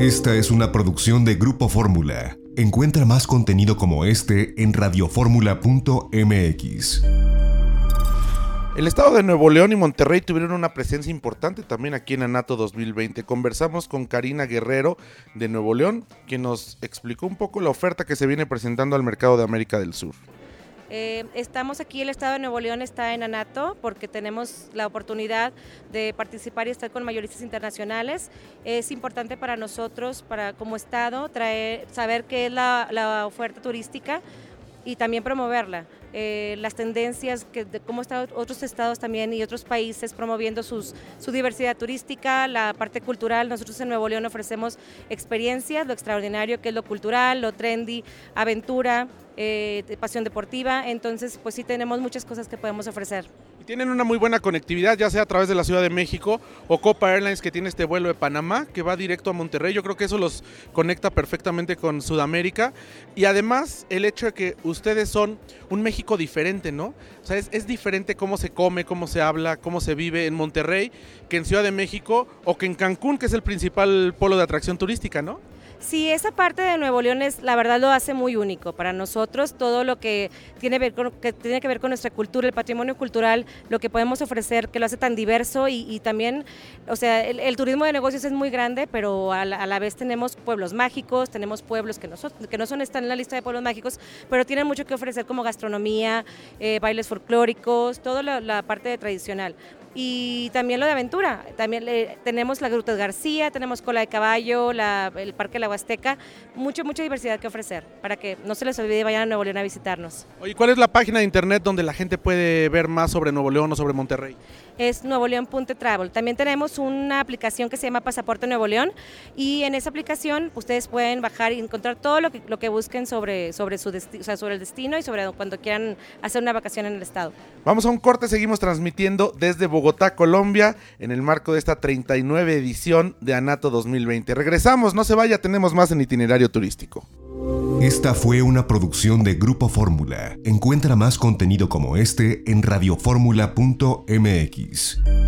Esta es una producción de Grupo Fórmula. Encuentra más contenido como este en radioformula.mx. El estado de Nuevo León y Monterrey tuvieron una presencia importante también aquí en Anato 2020. Conversamos con Karina Guerrero de Nuevo León, quien nos explicó un poco la oferta que se viene presentando al mercado de América del Sur. Eh, estamos aquí, el Estado de Nuevo León está en ANATO porque tenemos la oportunidad de participar y estar con mayoristas internacionales. Es importante para nosotros, para como Estado, traer, saber qué es la, la oferta turística y también promoverla. Eh, las tendencias, que, de cómo están otros estados también y otros países promoviendo sus, su diversidad turística, la parte cultural. Nosotros en Nuevo León ofrecemos experiencias, lo extraordinario que es lo cultural, lo trendy, aventura, eh, pasión deportiva. Entonces, pues sí tenemos muchas cosas que podemos ofrecer. Tienen una muy buena conectividad, ya sea a través de la Ciudad de México o Copa Airlines que tiene este vuelo de Panamá que va directo a Monterrey. Yo creo que eso los conecta perfectamente con Sudamérica. Y además el hecho de que ustedes son un México diferente, ¿no? O sea, es, es diferente cómo se come, cómo se habla, cómo se vive en Monterrey que en Ciudad de México o que en Cancún, que es el principal polo de atracción turística, ¿no? Sí, esa parte de Nuevo León es, la verdad lo hace muy único para nosotros, todo lo que tiene, ver con, que ver con nuestra cultura, el patrimonio cultural, lo que podemos ofrecer, que lo hace tan diverso y, también, o sea, el, turismo de negocios es muy grande, pero a la, vez tenemos pueblos mágicos, tenemos pueblos que no, son, que no son, están en la lista de pueblos mágicos, pero tienen mucho que ofrecer como gastronomía, eh, bailes folclóricos, toda la, la parte tradicional y también lo de aventura. También le, tenemos la Gruta García, tenemos Cola de Caballo, la, el Parque de la Huasteca, mucha, mucha diversidad que ofrecer para que no se les olvide vayan a Nuevo León a visitarnos. Oye, ¿cuál es la página de internet donde la gente puede ver más sobre Nuevo León o sobre Monterrey? Es Nuevo León Travel. También tenemos una aplicación que se llama Pasaporte Nuevo León y en esa aplicación ustedes pueden bajar y encontrar todo lo que, lo que busquen sobre, sobre, su o sea, sobre el destino y sobre cuando quieran hacer una vacación en el estado. Vamos a un corte, seguimos transmitiendo desde Bogotá, Colombia, en el marco de esta 39 edición de Anato 2020. Regresamos, no se vaya, tenemos más en itinerario turístico. Esta fue una producción de Grupo Fórmula. Encuentra más contenido como este en radioformula.mx.